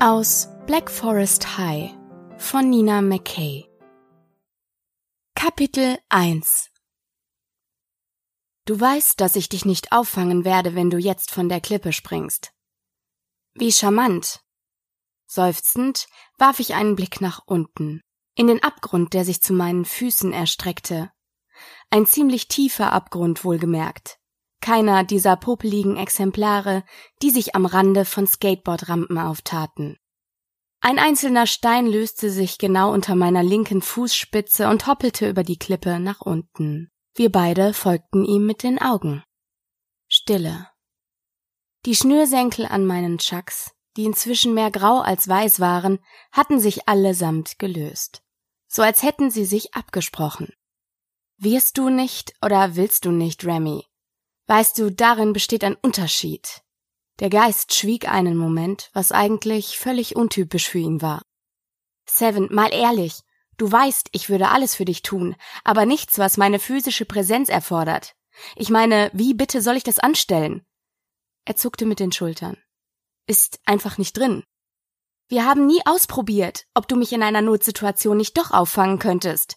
Aus Black Forest High von Nina McKay Kapitel 1 Du weißt, dass ich dich nicht auffangen werde, wenn du jetzt von der Klippe springst. Wie charmant. Seufzend warf ich einen Blick nach unten, in den Abgrund, der sich zu meinen Füßen erstreckte. Ein ziemlich tiefer Abgrund wohlgemerkt. Keiner dieser popeligen Exemplare, die sich am Rande von Skateboardrampen auftaten. Ein einzelner Stein löste sich genau unter meiner linken Fußspitze und hoppelte über die Klippe nach unten. Wir beide folgten ihm mit den Augen. Stille. Die Schnürsenkel an meinen Chucks, die inzwischen mehr grau als weiß waren, hatten sich allesamt gelöst. So als hätten sie sich abgesprochen. Wirst du nicht oder willst du nicht, Remy? Weißt du, darin besteht ein Unterschied. Der Geist schwieg einen Moment, was eigentlich völlig untypisch für ihn war. Seven, mal ehrlich, du weißt, ich würde alles für dich tun, aber nichts, was meine physische Präsenz erfordert. Ich meine, wie bitte soll ich das anstellen? Er zuckte mit den Schultern. Ist einfach nicht drin. Wir haben nie ausprobiert, ob du mich in einer Notsituation nicht doch auffangen könntest.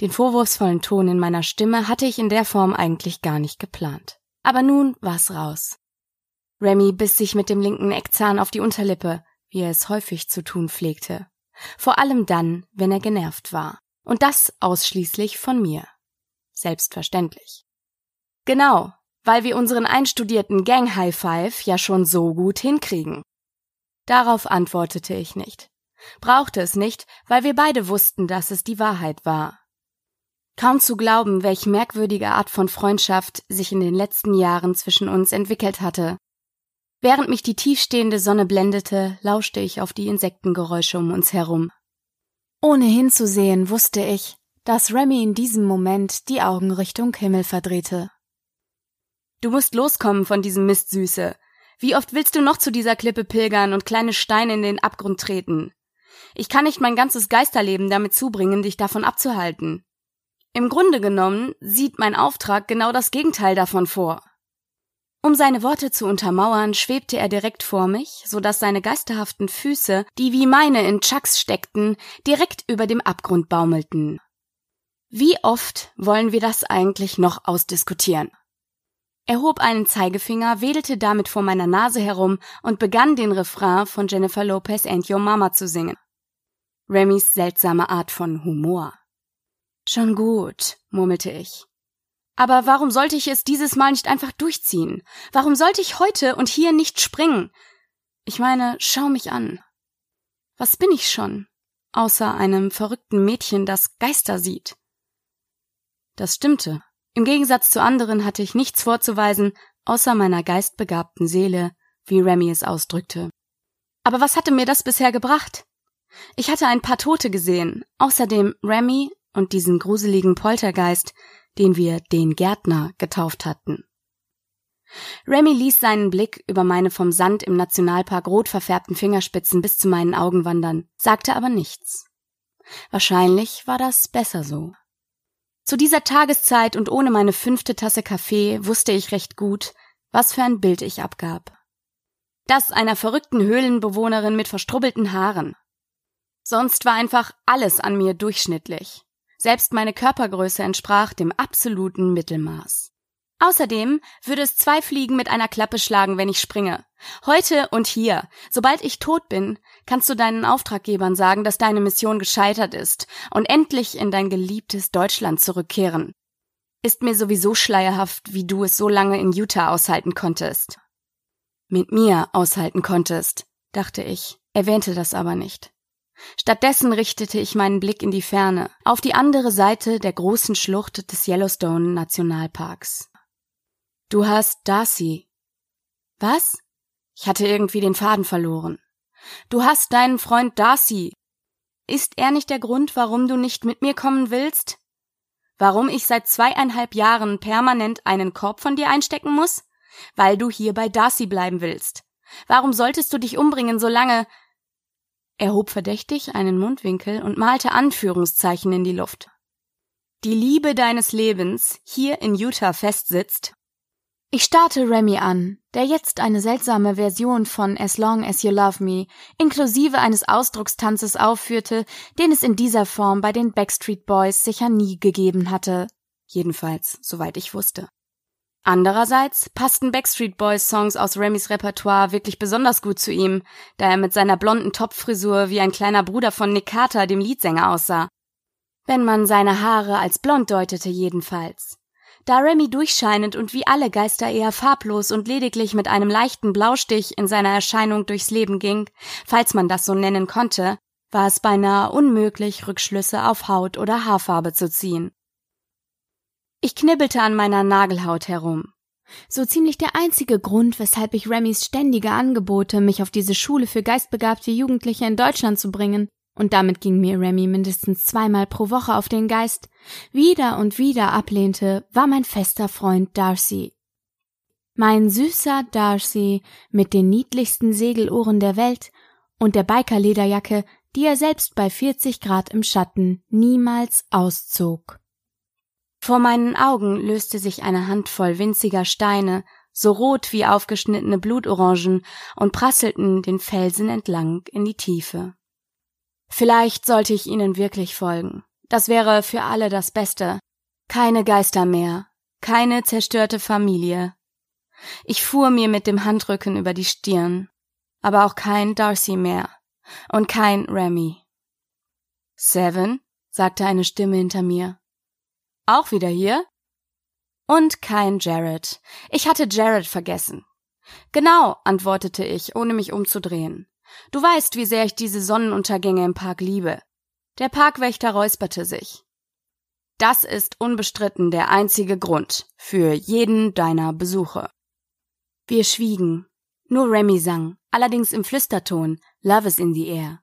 Den vorwurfsvollen Ton in meiner Stimme hatte ich in der Form eigentlich gar nicht geplant. Aber nun war's raus. Remy biss sich mit dem linken Eckzahn auf die Unterlippe, wie er es häufig zu tun pflegte. Vor allem dann, wenn er genervt war. Und das ausschließlich von mir. Selbstverständlich. Genau, weil wir unseren einstudierten Gang High Five ja schon so gut hinkriegen. Darauf antwortete ich nicht. Brauchte es nicht, weil wir beide wussten, dass es die Wahrheit war. Kaum zu glauben, welch merkwürdige Art von Freundschaft sich in den letzten Jahren zwischen uns entwickelt hatte. Während mich die tiefstehende Sonne blendete, lauschte ich auf die Insektengeräusche um uns herum. Ohne hinzusehen wusste ich, dass Remy in diesem Moment die Augen Richtung Himmel verdrehte. Du musst loskommen von diesem Mist, Süße. Wie oft willst du noch zu dieser Klippe pilgern und kleine Steine in den Abgrund treten? Ich kann nicht mein ganzes Geisterleben damit zubringen, dich davon abzuhalten. Im Grunde genommen sieht mein Auftrag genau das Gegenteil davon vor. Um seine Worte zu untermauern, schwebte er direkt vor mich, so dass seine geisterhaften Füße, die wie meine in Chucks steckten, direkt über dem Abgrund baumelten. Wie oft wollen wir das eigentlich noch ausdiskutieren? Er hob einen Zeigefinger, wedelte damit vor meiner Nase herum und begann den Refrain von Jennifer Lopez and Your Mama zu singen. Remys seltsame Art von Humor. Schon gut, murmelte ich. Aber warum sollte ich es dieses Mal nicht einfach durchziehen? Warum sollte ich heute und hier nicht springen? Ich meine, schau mich an. Was bin ich schon? Außer einem verrückten Mädchen, das Geister sieht. Das stimmte. Im Gegensatz zu anderen hatte ich nichts vorzuweisen, außer meiner geistbegabten Seele, wie Remy es ausdrückte. Aber was hatte mir das bisher gebracht? Ich hatte ein paar Tote gesehen, außerdem Remy und diesen gruseligen Poltergeist, den wir den Gärtner getauft hatten. Remy ließ seinen Blick über meine vom Sand im Nationalpark rot verfärbten Fingerspitzen bis zu meinen Augen wandern, sagte aber nichts. Wahrscheinlich war das besser so. Zu dieser Tageszeit und ohne meine fünfte Tasse Kaffee wusste ich recht gut, was für ein Bild ich abgab. Das einer verrückten Höhlenbewohnerin mit verstrubbelten Haaren. Sonst war einfach alles an mir durchschnittlich. Selbst meine Körpergröße entsprach dem absoluten Mittelmaß. Außerdem würde es zwei Fliegen mit einer Klappe schlagen, wenn ich springe. Heute und hier. Sobald ich tot bin, kannst du deinen Auftraggebern sagen, dass deine Mission gescheitert ist und endlich in dein geliebtes Deutschland zurückkehren. Ist mir sowieso schleierhaft, wie du es so lange in Utah aushalten konntest. Mit mir aushalten konntest, dachte ich, erwähnte das aber nicht. Stattdessen richtete ich meinen Blick in die Ferne, auf die andere Seite der großen Schlucht des Yellowstone Nationalparks. Du hast Darcy. Was? Ich hatte irgendwie den Faden verloren. Du hast deinen Freund Darcy. Ist er nicht der Grund, warum du nicht mit mir kommen willst? Warum ich seit zweieinhalb Jahren permanent einen Korb von dir einstecken muss? Weil du hier bei Darcy bleiben willst. Warum solltest du dich umbringen, solange er hob verdächtig einen Mundwinkel und malte Anführungszeichen in die Luft. Die Liebe deines Lebens hier in Utah festsitzt Ich starrte Remy an, der jetzt eine seltsame Version von As Long as You Love Me inklusive eines Ausdruckstanzes aufführte, den es in dieser Form bei den Backstreet Boys sicher nie gegeben hatte. Jedenfalls, soweit ich wusste. Andererseits passten Backstreet Boys Songs aus Remys Repertoire wirklich besonders gut zu ihm, da er mit seiner blonden Topfrisur wie ein kleiner Bruder von Nick Carter, dem Leadsänger, aussah. Wenn man seine Haare als blond deutete jedenfalls. Da Remy durchscheinend und wie alle Geister eher farblos und lediglich mit einem leichten Blaustich in seiner Erscheinung durchs Leben ging, falls man das so nennen konnte, war es beinahe unmöglich, Rückschlüsse auf Haut oder Haarfarbe zu ziehen. Ich knibbelte an meiner Nagelhaut herum. So ziemlich der einzige Grund, weshalb ich Remys ständige Angebote, mich auf diese Schule für geistbegabte Jugendliche in Deutschland zu bringen, und damit ging mir Remy mindestens zweimal pro Woche auf den Geist, wieder und wieder ablehnte, war mein fester Freund Darcy. Mein süßer Darcy mit den niedlichsten Segelohren der Welt und der Bikerlederjacke, die er selbst bei 40 Grad im Schatten niemals auszog. Vor meinen Augen löste sich eine Handvoll winziger Steine, so rot wie aufgeschnittene Blutorangen, und prasselten den Felsen entlang in die Tiefe. Vielleicht sollte ich ihnen wirklich folgen. Das wäre für alle das Beste. Keine Geister mehr, keine zerstörte Familie. Ich fuhr mir mit dem Handrücken über die Stirn, aber auch kein Darcy mehr und kein Remy. Seven? sagte eine Stimme hinter mir. Auch wieder hier? Und kein Jared. Ich hatte Jared vergessen. Genau, antwortete ich, ohne mich umzudrehen. Du weißt, wie sehr ich diese Sonnenuntergänge im Park liebe. Der Parkwächter räusperte sich. Das ist unbestritten der einzige Grund für jeden deiner Besuche. Wir schwiegen. Nur Remy sang, allerdings im Flüsterton, Love is in the air.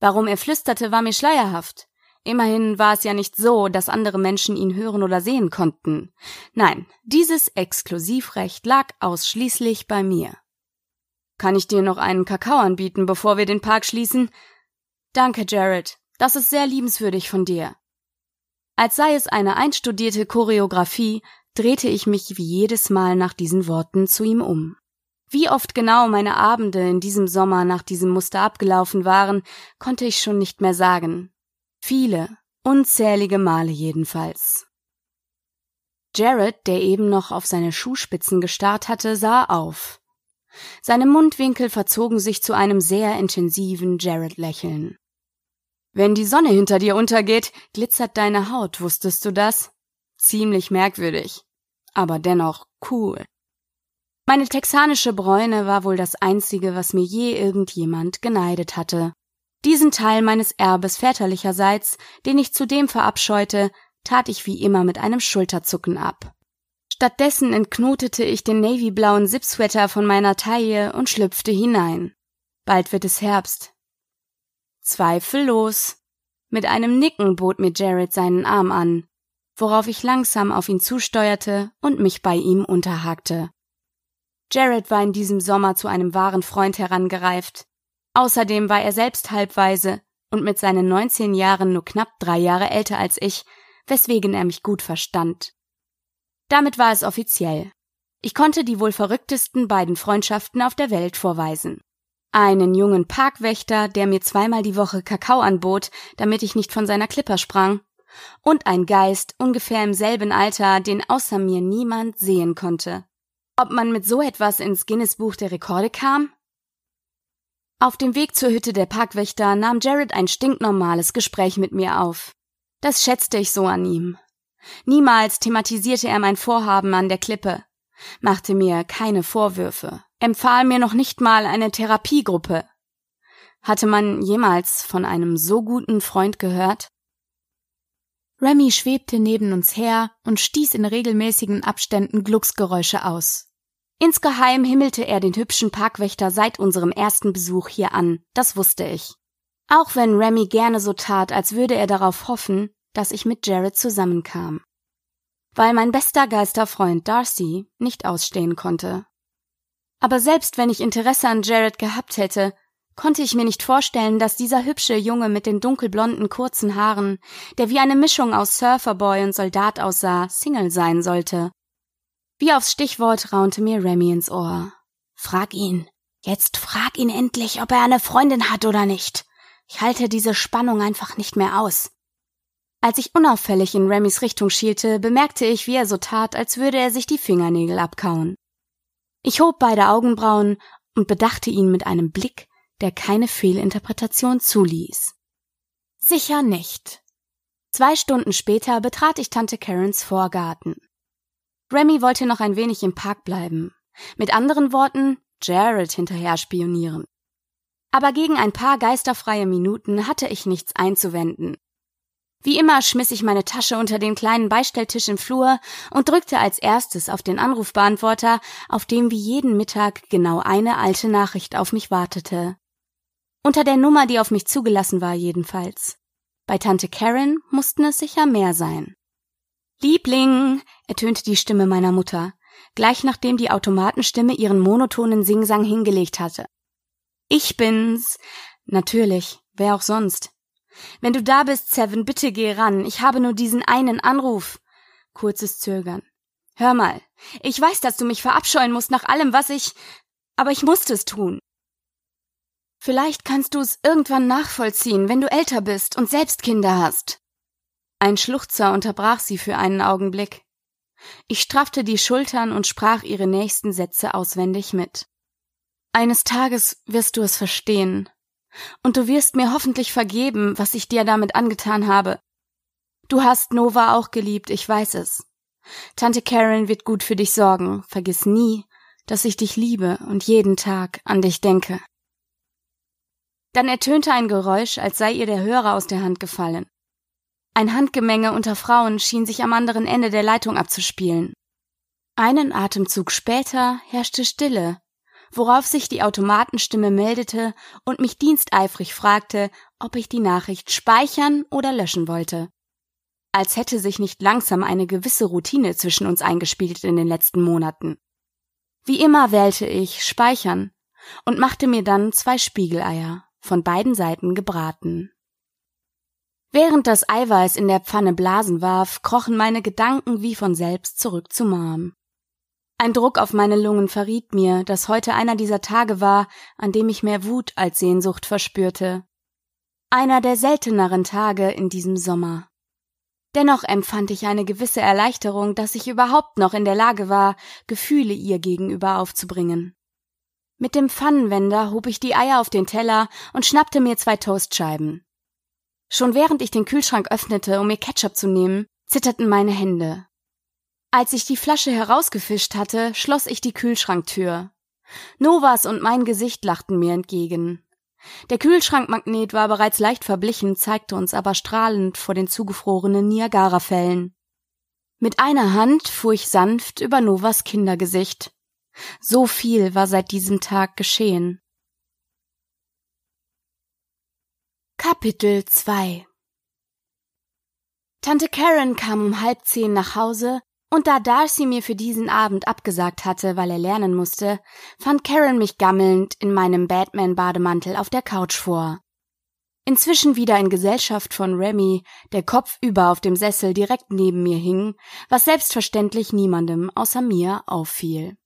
Warum er flüsterte, war mir schleierhaft. Immerhin war es ja nicht so, dass andere Menschen ihn hören oder sehen konnten. Nein, dieses Exklusivrecht lag ausschließlich bei mir. Kann ich dir noch einen Kakao anbieten, bevor wir den Park schließen? Danke, Jared. Das ist sehr liebenswürdig von dir. Als sei es eine einstudierte Choreografie, drehte ich mich wie jedes Mal nach diesen Worten zu ihm um. Wie oft genau meine Abende in diesem Sommer nach diesem Muster abgelaufen waren, konnte ich schon nicht mehr sagen. Viele, unzählige Male jedenfalls. Jared, der eben noch auf seine Schuhspitzen gestarrt hatte, sah auf. Seine Mundwinkel verzogen sich zu einem sehr intensiven Jared-Lächeln. Wenn die Sonne hinter dir untergeht, glitzert deine Haut, wusstest du das? Ziemlich merkwürdig. Aber dennoch cool. Meine texanische Bräune war wohl das einzige, was mir je irgendjemand geneidet hatte. Diesen Teil meines Erbes väterlicherseits, den ich zudem verabscheute, tat ich wie immer mit einem Schulterzucken ab. Stattdessen entknotete ich den navyblauen Zipsweater von meiner Taille und schlüpfte hinein. Bald wird es Herbst. Zweifellos. Mit einem Nicken bot mir Jared seinen Arm an, worauf ich langsam auf ihn zusteuerte und mich bei ihm unterhakte. Jared war in diesem Sommer zu einem wahren Freund herangereift. Außerdem war er selbst halbweise und mit seinen 19 Jahren nur knapp drei Jahre älter als ich, weswegen er mich gut verstand. Damit war es offiziell. Ich konnte die wohl verrücktesten beiden Freundschaften auf der Welt vorweisen. Einen jungen Parkwächter, der mir zweimal die Woche Kakao anbot, damit ich nicht von seiner Klipper sprang, und ein Geist ungefähr im selben Alter, den außer mir niemand sehen konnte. Ob man mit so etwas ins Guinness-Buch der Rekorde kam? Auf dem Weg zur Hütte der Parkwächter nahm Jared ein stinknormales Gespräch mit mir auf. Das schätzte ich so an ihm. Niemals thematisierte er mein Vorhaben an der Klippe, machte mir keine Vorwürfe, empfahl mir noch nicht mal eine Therapiegruppe. Hatte man jemals von einem so guten Freund gehört? Remy schwebte neben uns her und stieß in regelmäßigen Abständen Glucksgeräusche aus. Insgeheim himmelte er den hübschen Parkwächter seit unserem ersten Besuch hier an, das wusste ich. Auch wenn Remy gerne so tat, als würde er darauf hoffen, dass ich mit Jared zusammenkam. Weil mein bester Geisterfreund Darcy nicht ausstehen konnte. Aber selbst wenn ich Interesse an Jared gehabt hätte, konnte ich mir nicht vorstellen, dass dieser hübsche Junge mit den dunkelblonden kurzen Haaren, der wie eine Mischung aus Surferboy und Soldat aussah, Single sein sollte. Wie aufs Stichwort raunte mir Remy ins Ohr. Frag ihn. Jetzt frag ihn endlich, ob er eine Freundin hat oder nicht. Ich halte diese Spannung einfach nicht mehr aus. Als ich unauffällig in Remys Richtung schielte, bemerkte ich, wie er so tat, als würde er sich die Fingernägel abkauen. Ich hob beide Augenbrauen und bedachte ihn mit einem Blick, der keine Fehlinterpretation zuließ. Sicher nicht. Zwei Stunden später betrat ich Tante Karens Vorgarten. Remy wollte noch ein wenig im Park bleiben. Mit anderen Worten, Jared hinterher spionieren. Aber gegen ein paar geisterfreie Minuten hatte ich nichts einzuwenden. Wie immer schmiss ich meine Tasche unter den kleinen Beistelltisch im Flur und drückte als erstes auf den Anrufbeantworter, auf dem wie jeden Mittag genau eine alte Nachricht auf mich wartete. Unter der Nummer, die auf mich zugelassen war, jedenfalls. Bei Tante Karen mussten es sicher mehr sein. Liebling, ertönte die Stimme meiner Mutter, gleich nachdem die Automatenstimme ihren monotonen Singsang hingelegt hatte. Ich bin's. Natürlich, wer auch sonst. Wenn du da bist, Seven, bitte geh ran. Ich habe nur diesen einen Anruf. Kurzes Zögern. Hör mal, ich weiß, dass du mich verabscheuen musst nach allem, was ich. Aber ich musste es tun. Vielleicht kannst du es irgendwann nachvollziehen, wenn du älter bist und selbst Kinder hast. Ein Schluchzer unterbrach sie für einen Augenblick. Ich straffte die Schultern und sprach ihre nächsten Sätze auswendig mit. Eines Tages wirst du es verstehen. Und du wirst mir hoffentlich vergeben, was ich dir damit angetan habe. Du hast Nova auch geliebt, ich weiß es. Tante Karen wird gut für dich sorgen. Vergiss nie, dass ich dich liebe und jeden Tag an dich denke. Dann ertönte ein Geräusch, als sei ihr der Hörer aus der Hand gefallen. Ein Handgemenge unter Frauen schien sich am anderen Ende der Leitung abzuspielen. Einen Atemzug später herrschte Stille, worauf sich die Automatenstimme meldete und mich diensteifrig fragte, ob ich die Nachricht speichern oder löschen wollte. Als hätte sich nicht langsam eine gewisse Routine zwischen uns eingespielt in den letzten Monaten. Wie immer wählte ich Speichern und machte mir dann zwei Spiegeleier von beiden Seiten gebraten. Während das Eiweiß in der Pfanne Blasen warf, krochen meine Gedanken wie von selbst zurück zu Mom. Ein Druck auf meine Lungen verriet mir, dass heute einer dieser Tage war, an dem ich mehr Wut als Sehnsucht verspürte. Einer der selteneren Tage in diesem Sommer. Dennoch empfand ich eine gewisse Erleichterung, dass ich überhaupt noch in der Lage war, Gefühle ihr gegenüber aufzubringen. Mit dem Pfannenwender hob ich die Eier auf den Teller und schnappte mir zwei Toastscheiben. Schon während ich den Kühlschrank öffnete, um mir Ketchup zu nehmen, zitterten meine Hände. Als ich die Flasche herausgefischt hatte, schloss ich die Kühlschranktür. Novas und mein Gesicht lachten mir entgegen. Der Kühlschrankmagnet war bereits leicht verblichen, zeigte uns aber strahlend vor den zugefrorenen Niagarafällen. Mit einer Hand fuhr ich sanft über Novas Kindergesicht. So viel war seit diesem Tag geschehen. Kapitel 2 Tante Karen kam um halb zehn nach Hause, und da Darcy mir für diesen Abend abgesagt hatte, weil er lernen musste, fand Karen mich gammelnd in meinem Batman-Bademantel auf der Couch vor. Inzwischen wieder in Gesellschaft von Remy, der kopfüber auf dem Sessel direkt neben mir hing, was selbstverständlich niemandem außer mir auffiel.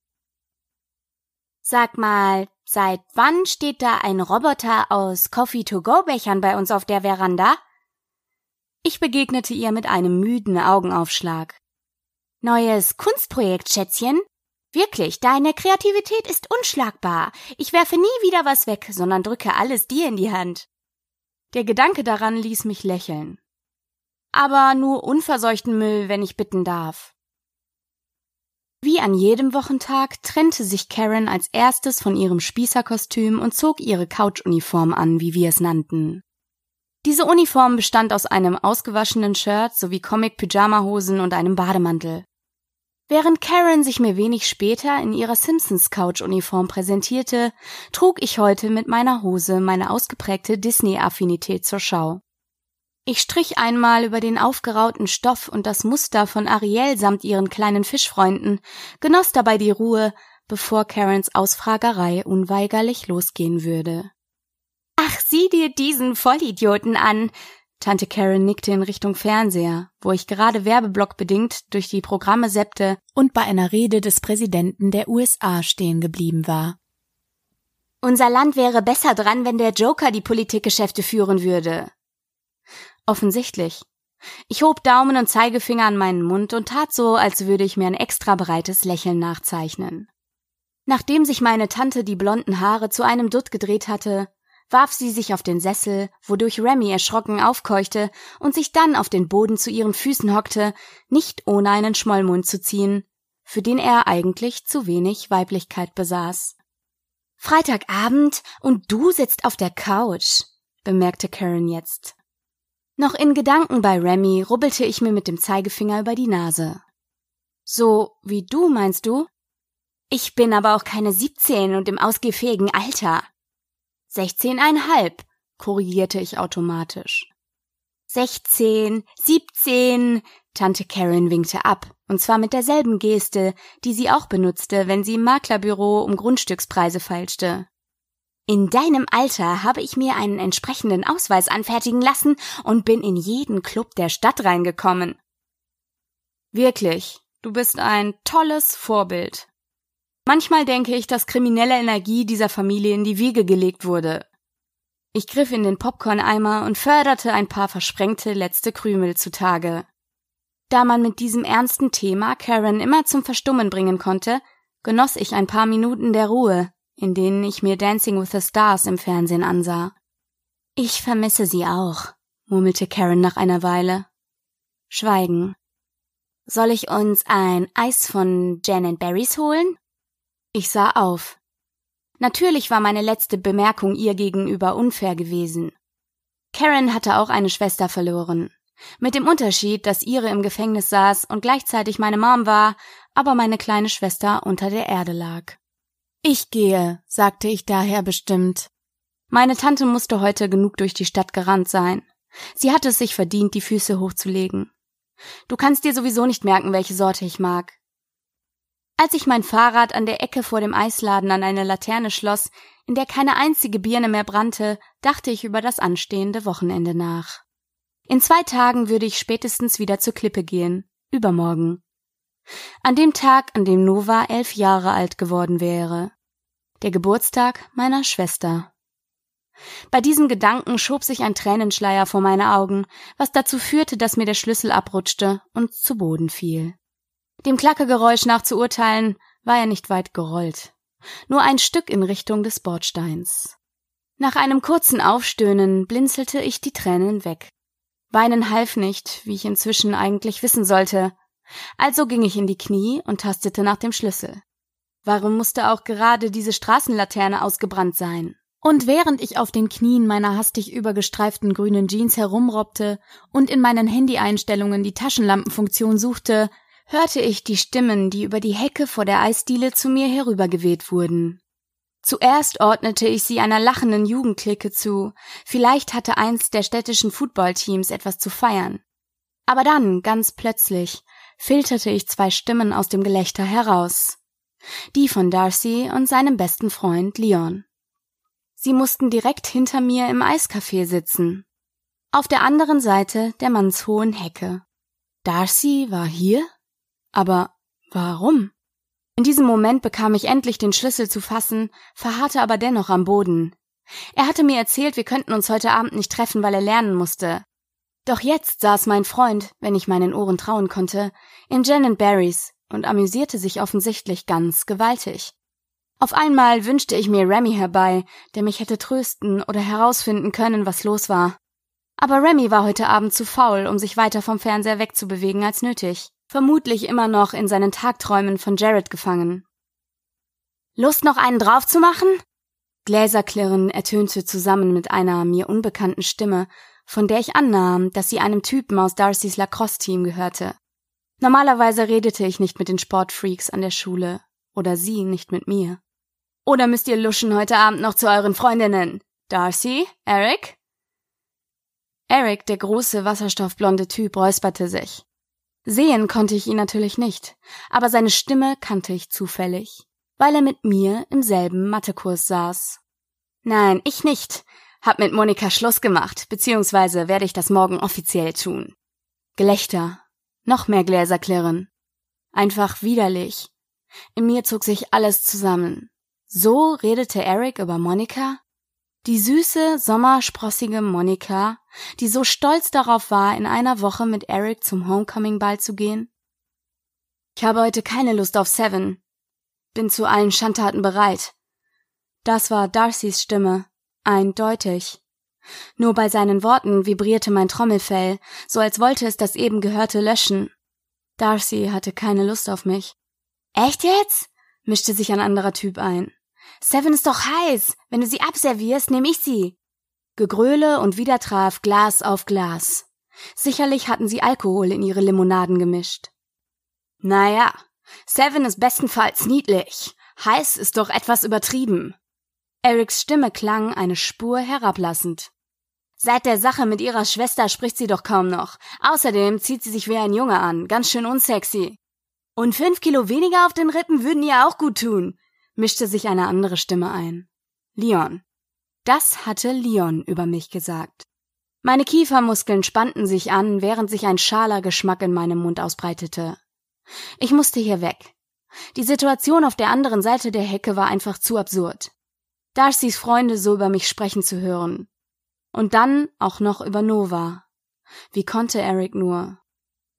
Sag mal, seit wann steht da ein Roboter aus Coffee-to-go-Bechern bei uns auf der Veranda? Ich begegnete ihr mit einem müden Augenaufschlag. Neues Kunstprojekt, Schätzchen? Wirklich, deine Kreativität ist unschlagbar. Ich werfe nie wieder was weg, sondern drücke alles dir in die Hand. Der Gedanke daran ließ mich lächeln. Aber nur unverseuchten Müll, wenn ich bitten darf. Wie an jedem Wochentag trennte sich Karen als erstes von ihrem Spießerkostüm und zog ihre Couchuniform an, wie wir es nannten. Diese Uniform bestand aus einem ausgewaschenen Shirt sowie Comic-Pyjama-Hosen und einem Bademantel. Während Karen sich mir wenig später in ihrer Simpsons Couch-Uniform präsentierte, trug ich heute mit meiner Hose meine ausgeprägte Disney-Affinität zur Schau. Ich strich einmal über den aufgerauten Stoff und das Muster von Ariel samt ihren kleinen Fischfreunden, genoss dabei die Ruhe, bevor Karens Ausfragerei unweigerlich losgehen würde. Ach, sieh dir diesen Vollidioten an! Tante Karen nickte in Richtung Fernseher, wo ich gerade werbeblockbedingt durch die Programme seppte und bei einer Rede des Präsidenten der USA stehen geblieben war. Unser Land wäre besser dran, wenn der Joker die Politikgeschäfte führen würde. Offensichtlich. Ich hob Daumen und Zeigefinger an meinen Mund und tat so, als würde ich mir ein extra breites Lächeln nachzeichnen. Nachdem sich meine Tante die blonden Haare zu einem Dutt gedreht hatte, warf sie sich auf den Sessel, wodurch Remy erschrocken aufkeuchte und sich dann auf den Boden zu ihren Füßen hockte, nicht ohne einen Schmollmund zu ziehen, für den er eigentlich zu wenig Weiblichkeit besaß. Freitagabend und du sitzt auf der Couch, bemerkte Karen jetzt. Noch in Gedanken bei Remy rubbelte ich mir mit dem Zeigefinger über die Nase. So wie du, meinst du? Ich bin aber auch keine siebzehn und im ausgehfähigen Alter. Sechzehneinhalb, korrigierte ich automatisch. Sechzehn, siebzehn, Tante Karen winkte ab, und zwar mit derselben Geste, die sie auch benutzte, wenn sie im Maklerbüro um Grundstückspreise feilschte. In deinem Alter habe ich mir einen entsprechenden Ausweis anfertigen lassen und bin in jeden Club der Stadt reingekommen. Wirklich, du bist ein tolles Vorbild. Manchmal denke ich, dass kriminelle Energie dieser Familie in die Wiege gelegt wurde. Ich griff in den Popcorn-Eimer und förderte ein paar versprengte letzte Krümel zutage. Da man mit diesem ernsten Thema Karen immer zum Verstummen bringen konnte, genoss ich ein paar Minuten der Ruhe, in denen ich mir Dancing with the Stars im Fernsehen ansah. Ich vermisse sie auch, murmelte Karen nach einer Weile. Schweigen. Soll ich uns ein Eis von Jan Berries holen? Ich sah auf. Natürlich war meine letzte Bemerkung ihr gegenüber unfair gewesen. Karen hatte auch eine Schwester verloren. Mit dem Unterschied, dass ihre im Gefängnis saß und gleichzeitig meine Mom war, aber meine kleine Schwester unter der Erde lag. Ich gehe, sagte ich daher bestimmt. Meine Tante musste heute genug durch die Stadt gerannt sein. Sie hatte es sich verdient, die Füße hochzulegen. Du kannst dir sowieso nicht merken, welche Sorte ich mag. Als ich mein Fahrrad an der Ecke vor dem Eisladen an eine Laterne schloss, in der keine einzige Birne mehr brannte, dachte ich über das anstehende Wochenende nach. In zwei Tagen würde ich spätestens wieder zur Klippe gehen, übermorgen. An dem Tag, an dem Nova elf Jahre alt geworden wäre. Der Geburtstag meiner Schwester. Bei diesem Gedanken schob sich ein Tränenschleier vor meine Augen, was dazu führte, dass mir der Schlüssel abrutschte und zu Boden fiel. Dem Klackergeräusch nach zu urteilen, war er nicht weit gerollt. Nur ein Stück in Richtung des Bordsteins. Nach einem kurzen Aufstöhnen blinzelte ich die Tränen weg. Weinen half nicht, wie ich inzwischen eigentlich wissen sollte. Also ging ich in die Knie und tastete nach dem Schlüssel. Warum musste auch gerade diese Straßenlaterne ausgebrannt sein? Und während ich auf den Knien meiner hastig übergestreiften grünen Jeans herumrobbte und in meinen Handy-Einstellungen die Taschenlampenfunktion suchte, hörte ich die Stimmen, die über die Hecke vor der Eisdiele zu mir herübergeweht wurden. Zuerst ordnete ich sie einer lachenden Jugendklicke zu, vielleicht hatte eins der städtischen Footballteams etwas zu feiern. Aber dann, ganz plötzlich, filterte ich zwei Stimmen aus dem Gelächter heraus. Die von Darcy und seinem besten Freund Leon. Sie mussten direkt hinter mir im Eiscafé sitzen. Auf der anderen Seite der mannshohen Hecke. Darcy war hier? Aber warum? In diesem Moment bekam ich endlich den Schlüssel zu fassen, verharrte aber dennoch am Boden. Er hatte mir erzählt, wir könnten uns heute Abend nicht treffen, weil er lernen musste. Doch jetzt saß mein Freund, wenn ich meinen Ohren trauen konnte, in Jen Barrys und amüsierte sich offensichtlich ganz gewaltig. Auf einmal wünschte ich mir Remy herbei, der mich hätte trösten oder herausfinden können, was los war. Aber Remy war heute Abend zu faul, um sich weiter vom Fernseher wegzubewegen als nötig vermutlich immer noch in seinen Tagträumen von Jared gefangen. Lust noch einen draufzumachen? Gläserklirren ertönte zusammen mit einer mir unbekannten Stimme, von der ich annahm, dass sie einem Typen aus Darcys Lacrosse-Team gehörte. Normalerweise redete ich nicht mit den Sportfreaks an der Schule, oder sie nicht mit mir. Oder müsst ihr luschen heute Abend noch zu euren Freundinnen? Darcy? Eric? Eric, der große, wasserstoffblonde Typ, räusperte sich. Sehen konnte ich ihn natürlich nicht, aber seine Stimme kannte ich zufällig, weil er mit mir im selben Mathekurs saß. Nein, ich nicht, Hab mit Monika Schluss gemacht, beziehungsweise werde ich das morgen offiziell tun. Gelächter. Noch mehr Gläser klirren. Einfach widerlich. In mir zog sich alles zusammen. So redete Eric über Monika? Die süße, sommersprossige Monika, die so stolz darauf war, in einer Woche mit Eric zum Homecoming-Ball zu gehen? Ich habe heute keine Lust auf Seven. Bin zu allen Schandtaten bereit. Das war Darcys Stimme, eindeutig. Nur bei seinen Worten vibrierte mein Trommelfell, so als wollte es das eben Gehörte löschen. Darcy hatte keine Lust auf mich. Echt jetzt? mischte sich ein anderer Typ ein. Seven ist doch heiß. Wenn du sie abservierst, nehme ich sie. Gegröle und wieder traf Glas auf Glas. Sicherlich hatten sie Alkohol in ihre Limonaden gemischt. Naja, Seven ist bestenfalls niedlich. Heiß ist doch etwas übertrieben. Erics Stimme klang eine Spur herablassend. Seit der Sache mit ihrer Schwester spricht sie doch kaum noch. Außerdem zieht sie sich wie ein Junge an, ganz schön unsexy. Und fünf Kilo weniger auf den Rippen würden ihr auch gut tun, mischte sich eine andere Stimme ein. Leon. Das hatte Leon über mich gesagt. Meine Kiefermuskeln spannten sich an, während sich ein schaler Geschmack in meinem Mund ausbreitete. Ich musste hier weg. Die Situation auf der anderen Seite der Hecke war einfach zu absurd. Darcys Freunde so über mich sprechen zu hören. Und dann auch noch über Nova. Wie konnte Eric nur?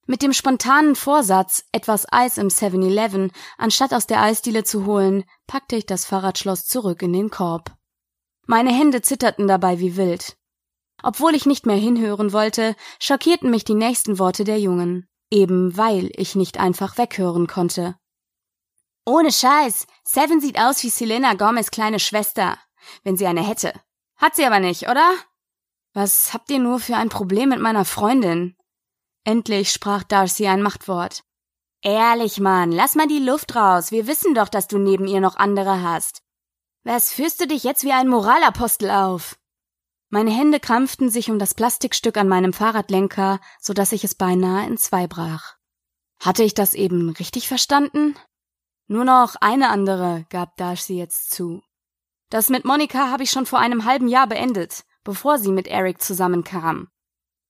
Mit dem spontanen Vorsatz, etwas Eis im 7-Eleven anstatt aus der Eisdiele zu holen, packte ich das Fahrradschloss zurück in den Korb. Meine Hände zitterten dabei wie wild. Obwohl ich nicht mehr hinhören wollte, schockierten mich die nächsten Worte der Jungen, eben weil ich nicht einfach weghören konnte. Ohne Scheiß, Seven sieht aus wie Selena Gomez kleine Schwester, wenn sie eine hätte. Hat sie aber nicht, oder? Was habt ihr nur für ein Problem mit meiner Freundin? Endlich sprach Darcy ein Machtwort. Ehrlich, Mann, lass mal die Luft raus. Wir wissen doch, dass du neben ihr noch andere hast. Was führst du dich jetzt wie ein Moralapostel auf? Meine Hände krampften sich um das Plastikstück an meinem Fahrradlenker, so dass ich es beinahe in zwei brach. Hatte ich das eben richtig verstanden? Nur noch eine andere, gab Darcy jetzt zu. Das mit Monika habe ich schon vor einem halben Jahr beendet, bevor sie mit Eric zusammenkam.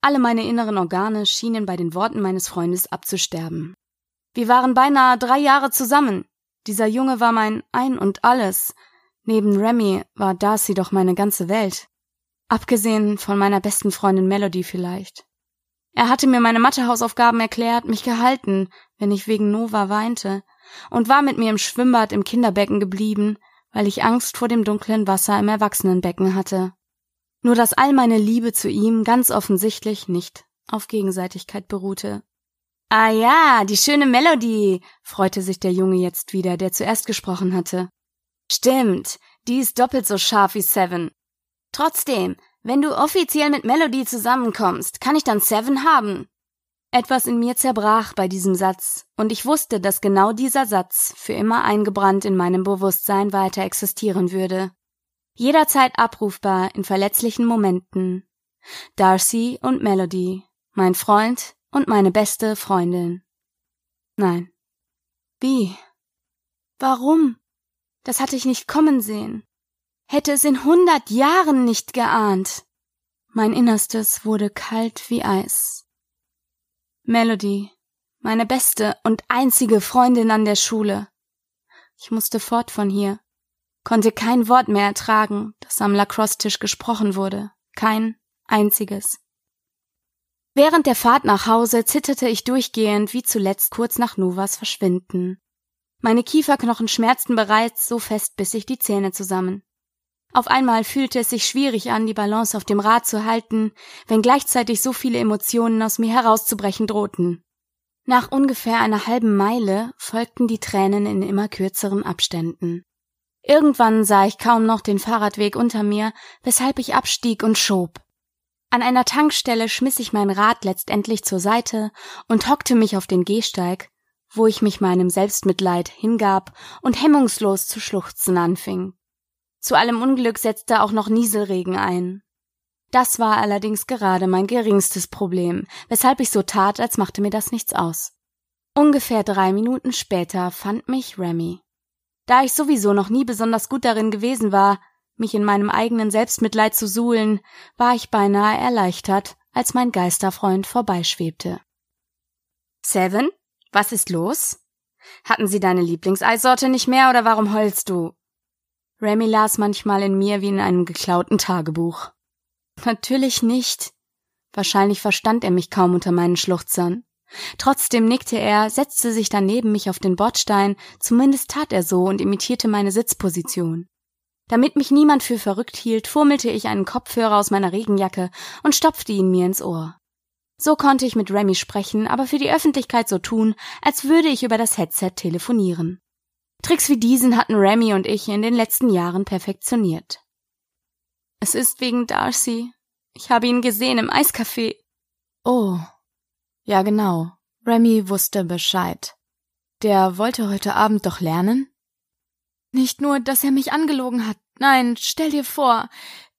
Alle meine inneren Organe schienen bei den Worten meines Freundes abzusterben. Wir waren beinahe drei Jahre zusammen. Dieser Junge war mein Ein und alles. Neben Remy war Darcy doch meine ganze Welt. Abgesehen von meiner besten Freundin Melody vielleicht. Er hatte mir meine Mathehausaufgaben erklärt, mich gehalten, wenn ich wegen Nova weinte, und war mit mir im Schwimmbad im Kinderbecken geblieben, weil ich Angst vor dem dunklen Wasser im Erwachsenenbecken hatte. Nur dass all meine Liebe zu ihm ganz offensichtlich nicht auf Gegenseitigkeit beruhte. Ah ja, die schöne Melodie, freute sich der Junge jetzt wieder, der zuerst gesprochen hatte. Stimmt, die ist doppelt so scharf wie Seven. Trotzdem, wenn du offiziell mit Melody zusammenkommst, kann ich dann Seven haben. Etwas in mir zerbrach bei diesem Satz, und ich wusste, dass genau dieser Satz für immer eingebrannt in meinem Bewusstsein weiter existieren würde jederzeit abrufbar in verletzlichen Momenten. Darcy und Melody, mein Freund und meine beste Freundin. Nein. Wie? Warum? Das hatte ich nicht kommen sehen. Hätte es in hundert Jahren nicht geahnt. Mein Innerstes wurde kalt wie Eis. Melody, meine beste und einzige Freundin an der Schule. Ich musste fort von hier konnte kein Wort mehr ertragen, das am Lacrosse-Tisch gesprochen wurde. Kein einziges. Während der Fahrt nach Hause zitterte ich durchgehend wie zuletzt kurz nach Novas Verschwinden. Meine Kieferknochen schmerzten bereits so fest, biss ich die Zähne zusammen. Auf einmal fühlte es sich schwierig an, die Balance auf dem Rad zu halten, wenn gleichzeitig so viele Emotionen aus mir herauszubrechen drohten. Nach ungefähr einer halben Meile folgten die Tränen in immer kürzeren Abständen. Irgendwann sah ich kaum noch den Fahrradweg unter mir, weshalb ich abstieg und schob. An einer Tankstelle schmiss ich mein Rad letztendlich zur Seite und hockte mich auf den Gehsteig, wo ich mich meinem Selbstmitleid hingab und hemmungslos zu schluchzen anfing. Zu allem Unglück setzte auch noch Nieselregen ein. Das war allerdings gerade mein geringstes Problem, weshalb ich so tat, als machte mir das nichts aus. Ungefähr drei Minuten später fand mich Remy. Da ich sowieso noch nie besonders gut darin gewesen war, mich in meinem eigenen Selbstmitleid zu suhlen, war ich beinahe erleichtert, als mein Geisterfreund vorbeischwebte. Seven, was ist los? Hatten Sie deine Lieblingseissorte nicht mehr oder warum heulst du? Remy las manchmal in mir wie in einem geklauten Tagebuch. Natürlich nicht. Wahrscheinlich verstand er mich kaum unter meinen Schluchzern. Trotzdem nickte er, setzte sich dann neben mich auf den Bordstein, zumindest tat er so und imitierte meine Sitzposition. Damit mich niemand für verrückt hielt, fummelte ich einen Kopfhörer aus meiner Regenjacke und stopfte ihn mir ins Ohr. So konnte ich mit Remy sprechen, aber für die Öffentlichkeit so tun, als würde ich über das Headset telefonieren. Tricks wie diesen hatten Remy und ich in den letzten Jahren perfektioniert. Es ist wegen Darcy. Ich habe ihn gesehen im Eiscafé. Oh. Ja, genau. Remy wusste Bescheid. Der wollte heute Abend doch lernen? Nicht nur, dass er mich angelogen hat. Nein, stell dir vor,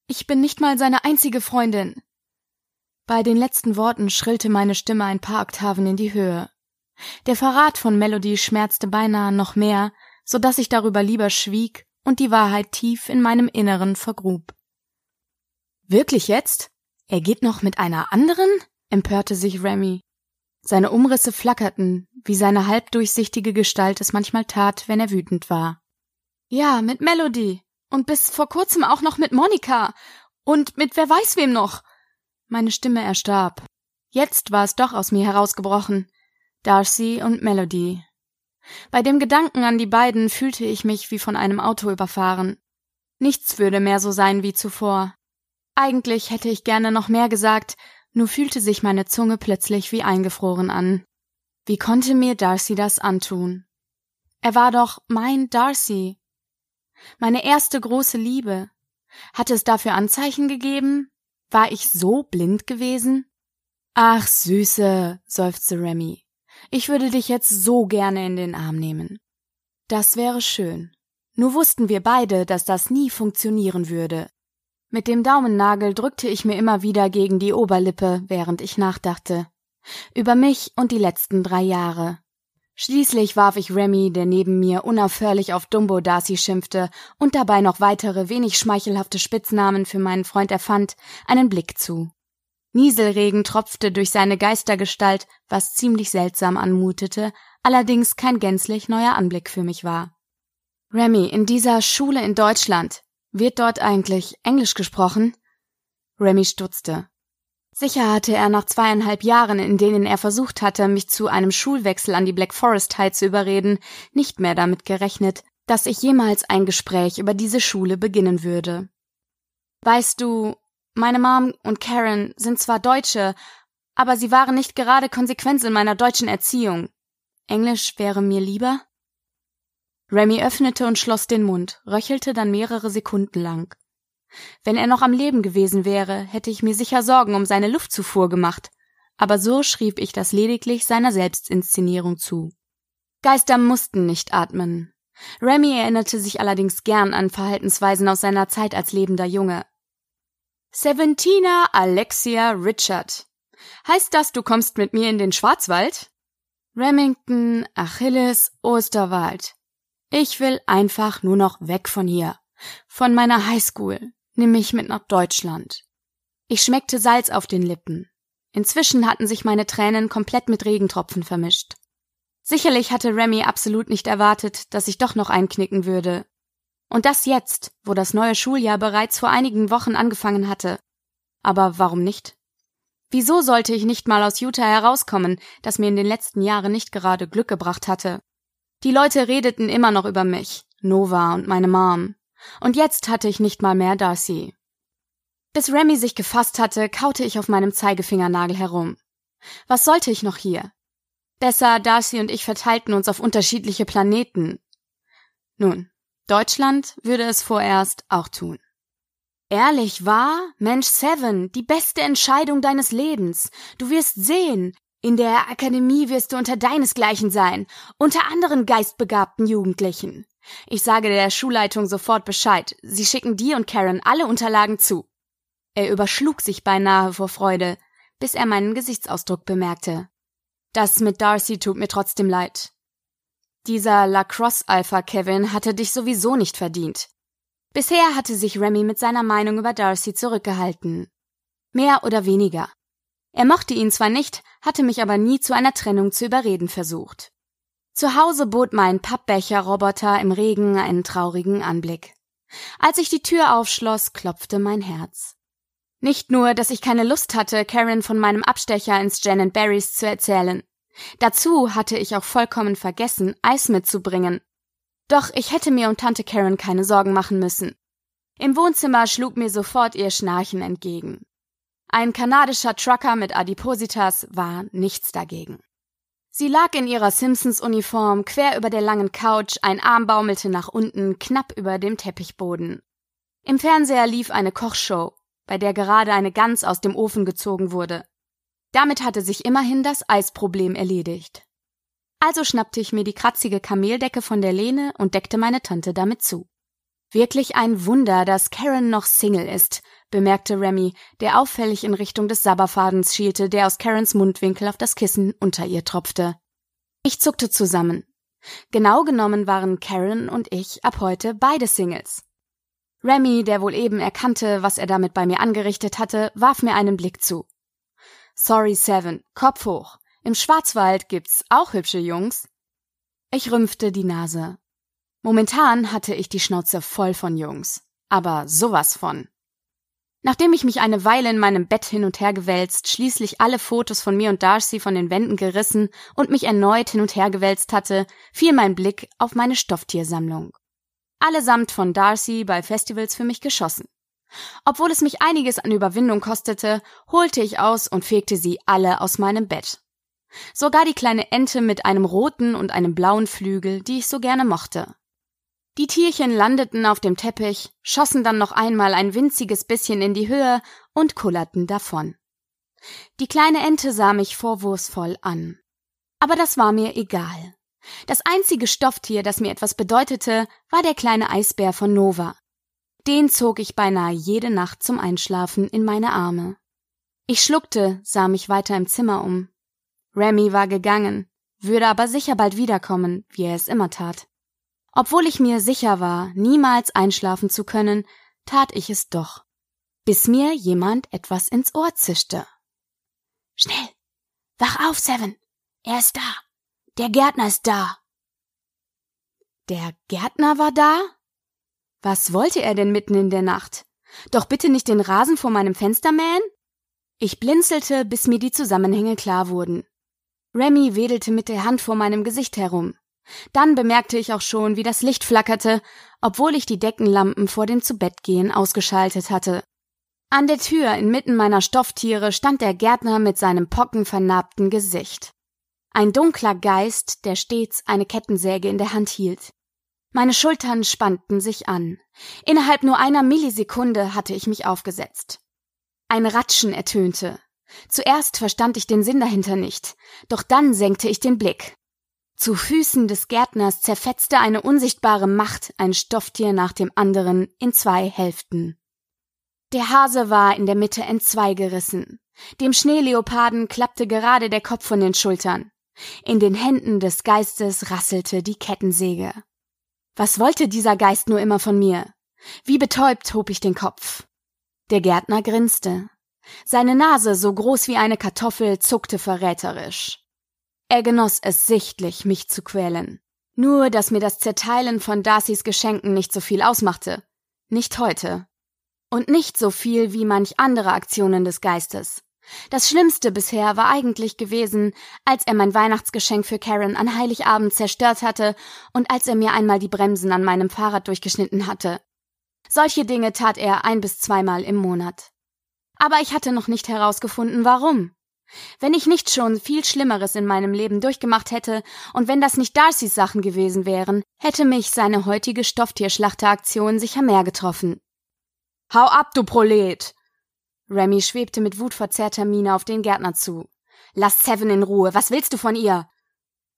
ich bin nicht mal seine einzige Freundin. Bei den letzten Worten schrillte meine Stimme ein paar Oktaven in die Höhe. Der Verrat von Melody schmerzte beinahe noch mehr, so dass ich darüber lieber schwieg und die Wahrheit tief in meinem Inneren vergrub. Wirklich jetzt? Er geht noch mit einer anderen? empörte sich Remy. Seine Umrisse flackerten, wie seine halbdurchsichtige Gestalt es manchmal tat, wenn er wütend war. Ja, mit Melody. Und bis vor kurzem auch noch mit Monika. Und mit wer weiß wem noch. Meine Stimme erstarb. Jetzt war es doch aus mir herausgebrochen. Darcy und Melody. Bei dem Gedanken an die beiden fühlte ich mich wie von einem Auto überfahren. Nichts würde mehr so sein wie zuvor. Eigentlich hätte ich gerne noch mehr gesagt, nur fühlte sich meine Zunge plötzlich wie eingefroren an. Wie konnte mir Darcy das antun? Er war doch mein Darcy, meine erste große Liebe. Hatte es dafür Anzeichen gegeben? War ich so blind gewesen? Ach, Süße, seufzte Remy. Ich würde dich jetzt so gerne in den Arm nehmen. Das wäre schön. Nur wussten wir beide, dass das nie funktionieren würde. Mit dem Daumennagel drückte ich mir immer wieder gegen die Oberlippe, während ich nachdachte. Über mich und die letzten drei Jahre. Schließlich warf ich Remy, der neben mir unaufhörlich auf Dumbo Darcy schimpfte und dabei noch weitere wenig schmeichelhafte Spitznamen für meinen Freund erfand, einen Blick zu. Nieselregen tropfte durch seine Geistergestalt, was ziemlich seltsam anmutete, allerdings kein gänzlich neuer Anblick für mich war. Remy, in dieser Schule in Deutschland, wird dort eigentlich Englisch gesprochen? Remy stutzte. Sicher hatte er nach zweieinhalb Jahren, in denen er versucht hatte, mich zu einem Schulwechsel an die Black Forest High zu überreden, nicht mehr damit gerechnet, dass ich jemals ein Gespräch über diese Schule beginnen würde. Weißt du, meine Mom und Karen sind zwar Deutsche, aber sie waren nicht gerade Konsequenz in meiner deutschen Erziehung. Englisch wäre mir lieber? Remy öffnete und schloss den Mund, röchelte dann mehrere Sekunden lang. Wenn er noch am Leben gewesen wäre, hätte ich mir sicher Sorgen um seine Luftzufuhr gemacht, aber so schrieb ich das lediglich seiner Selbstinszenierung zu. Geister mussten nicht atmen. Remy erinnerte sich allerdings gern an Verhaltensweisen aus seiner Zeit als lebender Junge. Seventina Alexia Richard. Heißt das, du kommst mit mir in den Schwarzwald? Remington, Achilles, Osterwald. Ich will einfach nur noch weg von hier. Von meiner Highschool. Nimm mich mit nach Deutschland. Ich schmeckte Salz auf den Lippen. Inzwischen hatten sich meine Tränen komplett mit Regentropfen vermischt. Sicherlich hatte Remy absolut nicht erwartet, dass ich doch noch einknicken würde. Und das jetzt, wo das neue Schuljahr bereits vor einigen Wochen angefangen hatte. Aber warum nicht? Wieso sollte ich nicht mal aus Utah herauskommen, das mir in den letzten Jahren nicht gerade Glück gebracht hatte? Die Leute redeten immer noch über mich, Nova und meine Mom. Und jetzt hatte ich nicht mal mehr Darcy. Bis Remy sich gefasst hatte, kaute ich auf meinem Zeigefingernagel herum. Was sollte ich noch hier? Besser, Darcy und ich verteilten uns auf unterschiedliche Planeten. Nun, Deutschland würde es vorerst auch tun. Ehrlich wahr? Mensch Seven, die beste Entscheidung deines Lebens. Du wirst sehen. In der Akademie wirst du unter deinesgleichen sein, unter anderen geistbegabten Jugendlichen. Ich sage der Schulleitung sofort Bescheid. Sie schicken dir und Karen alle Unterlagen zu. Er überschlug sich beinahe vor Freude, bis er meinen Gesichtsausdruck bemerkte. Das mit Darcy tut mir trotzdem leid. Dieser Lacrosse-Alpha Kevin hatte dich sowieso nicht verdient. Bisher hatte sich Remy mit seiner Meinung über Darcy zurückgehalten. Mehr oder weniger. Er mochte ihn zwar nicht, hatte mich aber nie zu einer Trennung zu überreden versucht. Zu Hause bot mein Pappbecher-Roboter im Regen einen traurigen Anblick. Als ich die Tür aufschloss, klopfte mein Herz. Nicht nur, dass ich keine Lust hatte, Karen von meinem Abstecher ins Jen Barrys zu erzählen. Dazu hatte ich auch vollkommen vergessen, Eis mitzubringen. Doch ich hätte mir um Tante Karen keine Sorgen machen müssen. Im Wohnzimmer schlug mir sofort ihr Schnarchen entgegen. Ein kanadischer Trucker mit Adipositas war nichts dagegen. Sie lag in ihrer Simpsons-Uniform quer über der langen Couch, ein Arm baumelte nach unten, knapp über dem Teppichboden. Im Fernseher lief eine Kochshow, bei der gerade eine Gans aus dem Ofen gezogen wurde. Damit hatte sich immerhin das Eisproblem erledigt. Also schnappte ich mir die kratzige Kameldecke von der Lehne und deckte meine Tante damit zu. Wirklich ein Wunder, dass Karen noch Single ist, bemerkte Remy, der auffällig in Richtung des Sabberfadens schielte, der aus Karens Mundwinkel auf das Kissen unter ihr tropfte. Ich zuckte zusammen. Genau genommen waren Karen und ich ab heute beide Singles. Remy, der wohl eben erkannte, was er damit bei mir angerichtet hatte, warf mir einen Blick zu. Sorry, Seven, Kopf hoch. Im Schwarzwald gibt's auch hübsche Jungs. Ich rümpfte die Nase. Momentan hatte ich die Schnauze voll von Jungs. Aber sowas von. Nachdem ich mich eine Weile in meinem Bett hin und her gewälzt, schließlich alle Fotos von mir und Darcy von den Wänden gerissen und mich erneut hin und her gewälzt hatte, fiel mein Blick auf meine Stofftiersammlung allesamt von Darcy bei Festivals für mich geschossen. Obwohl es mich einiges an Überwindung kostete, holte ich aus und fegte sie alle aus meinem Bett. Sogar die kleine Ente mit einem roten und einem blauen Flügel, die ich so gerne mochte. Die Tierchen landeten auf dem Teppich, schossen dann noch einmal ein winziges bisschen in die Höhe und kullerten davon. Die kleine Ente sah mich vorwurfsvoll an. Aber das war mir egal. Das einzige Stofftier, das mir etwas bedeutete, war der kleine Eisbär von Nova. Den zog ich beinahe jede Nacht zum Einschlafen in meine Arme. Ich schluckte, sah mich weiter im Zimmer um. Remy war gegangen, würde aber sicher bald wiederkommen, wie er es immer tat. Obwohl ich mir sicher war, niemals einschlafen zu können, tat ich es doch, bis mir jemand etwas ins Ohr zischte. Schnell! Wach auf, Seven! Er ist da! Der Gärtner ist da. Der Gärtner war da? Was wollte er denn mitten in der Nacht? Doch bitte nicht den Rasen vor meinem Fenster mähen? Ich blinzelte, bis mir die Zusammenhänge klar wurden. Remy wedelte mit der Hand vor meinem Gesicht herum. Dann bemerkte ich auch schon, wie das Licht flackerte, obwohl ich die Deckenlampen vor dem Zubettgehen ausgeschaltet hatte. An der Tür inmitten meiner Stofftiere stand der Gärtner mit seinem pockenvernarbten Gesicht. Ein dunkler Geist, der stets eine Kettensäge in der Hand hielt. Meine Schultern spannten sich an. Innerhalb nur einer Millisekunde hatte ich mich aufgesetzt. Ein Ratschen ertönte. Zuerst verstand ich den Sinn dahinter nicht, doch dann senkte ich den Blick. Zu Füßen des Gärtners zerfetzte eine unsichtbare Macht ein Stofftier nach dem anderen in zwei Hälften. Der Hase war in der Mitte entzweigerissen. Dem Schneeleoparden klappte gerade der Kopf von den Schultern. In den Händen des Geistes rasselte die Kettensäge. Was wollte dieser Geist nur immer von mir? Wie betäubt hob ich den Kopf. Der Gärtner grinste. Seine Nase, so groß wie eine Kartoffel, zuckte verräterisch. Er genoss es sichtlich, mich zu quälen. Nur, dass mir das Zerteilen von Darcys Geschenken nicht so viel ausmachte. Nicht heute. Und nicht so viel wie manch andere Aktionen des Geistes. Das Schlimmste bisher war eigentlich gewesen, als er mein Weihnachtsgeschenk für Karen an Heiligabend zerstört hatte und als er mir einmal die Bremsen an meinem Fahrrad durchgeschnitten hatte. Solche Dinge tat er ein bis zweimal im Monat. Aber ich hatte noch nicht herausgefunden, warum. Wenn ich nicht schon viel Schlimmeres in meinem Leben durchgemacht hätte und wenn das nicht Darcys Sachen gewesen wären, hätte mich seine heutige Stofftierschlachteraktion sicher mehr getroffen. Hau ab, du Prolet! Remy schwebte mit wutverzerrter Miene auf den Gärtner zu. Lass Seven in Ruhe. Was willst du von ihr?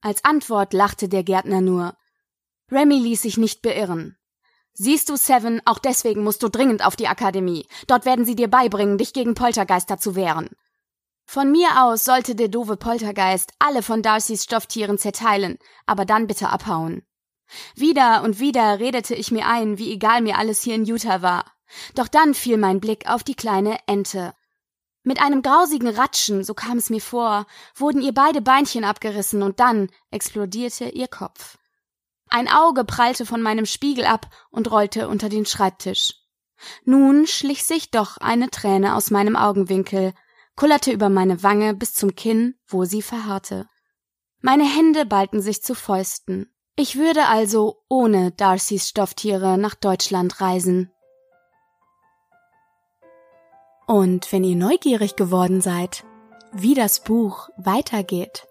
Als Antwort lachte der Gärtner nur. Remy ließ sich nicht beirren. Siehst du, Seven, auch deswegen musst du dringend auf die Akademie. Dort werden sie dir beibringen, dich gegen Poltergeister zu wehren. Von mir aus sollte der doofe Poltergeist alle von Darcys Stofftieren zerteilen, aber dann bitte abhauen. Wieder und wieder redete ich mir ein, wie egal mir alles hier in Utah war. Doch dann fiel mein Blick auf die kleine Ente. Mit einem grausigen Ratschen, so kam es mir vor, wurden ihr beide Beinchen abgerissen und dann explodierte ihr Kopf. Ein Auge prallte von meinem Spiegel ab und rollte unter den Schreibtisch. Nun schlich sich doch eine Träne aus meinem Augenwinkel, kullerte über meine Wange bis zum Kinn, wo sie verharrte. Meine Hände ballten sich zu Fäusten. Ich würde also ohne Darcys Stofftiere nach Deutschland reisen. Und wenn ihr neugierig geworden seid, wie das Buch weitergeht,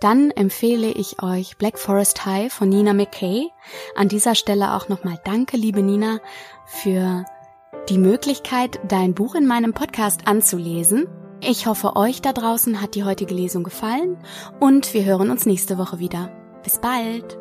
dann empfehle ich euch Black Forest High von Nina McKay. An dieser Stelle auch nochmal danke, liebe Nina, für die Möglichkeit, dein Buch in meinem Podcast anzulesen. Ich hoffe, euch da draußen hat die heutige Lesung gefallen und wir hören uns nächste Woche wieder. Bis bald!